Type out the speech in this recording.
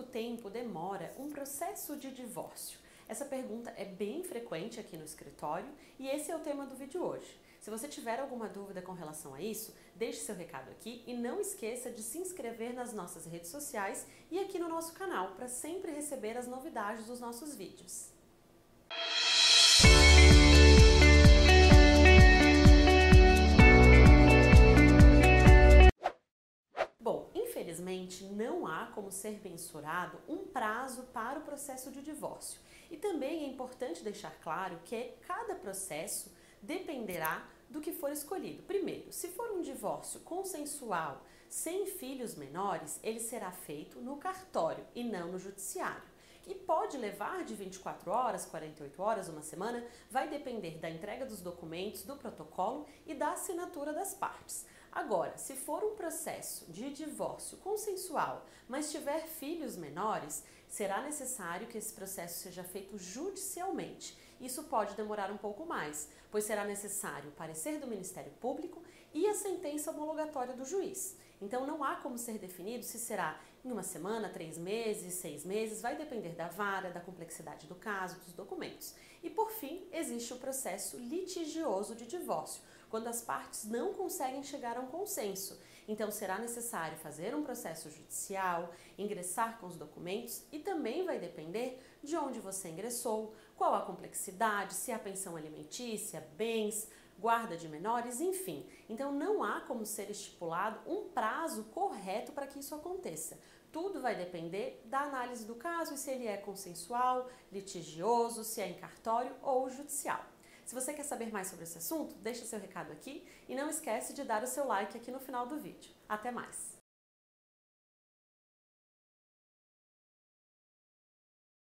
quanto tempo demora um processo de divórcio? Essa pergunta é bem frequente aqui no escritório e esse é o tema do vídeo hoje. Se você tiver alguma dúvida com relação a isso, deixe seu recado aqui e não esqueça de se inscrever nas nossas redes sociais e aqui no nosso canal para sempre receber as novidades dos nossos vídeos. Infelizmente, não há como ser mensurado um prazo para o processo de divórcio. E também é importante deixar claro que cada processo dependerá do que for escolhido. Primeiro, se for um divórcio consensual, sem filhos menores, ele será feito no cartório e não no judiciário. E pode levar de 24 horas, 48 horas, uma semana, vai depender da entrega dos documentos, do protocolo e da assinatura das partes. Agora, se for um processo de divórcio consensual, mas tiver filhos menores, será necessário que esse processo seja feito judicialmente. Isso pode demorar um pouco mais, pois será necessário o parecer do Ministério Público e a sentença homologatória do juiz. Então não há como ser definido se será em uma semana, três meses, seis meses, vai depender da vara, da complexidade do caso, dos documentos. E por fim, existe o processo litigioso de divórcio, quando as partes não conseguem chegar a um consenso. Então será necessário fazer um processo judicial, ingressar com os documentos e também vai depender de onde você ingressou, qual a complexidade, se há pensão alimentícia, bens, guarda de menores, enfim. Então não há como ser estipulado um prazo correto para que isso aconteça. Tudo vai depender da análise do caso e se ele é consensual, litigioso, se é em cartório ou judicial. Se você quer saber mais sobre esse assunto, deixa seu recado aqui e não esquece de dar o seu like aqui no final do vídeo. Até mais!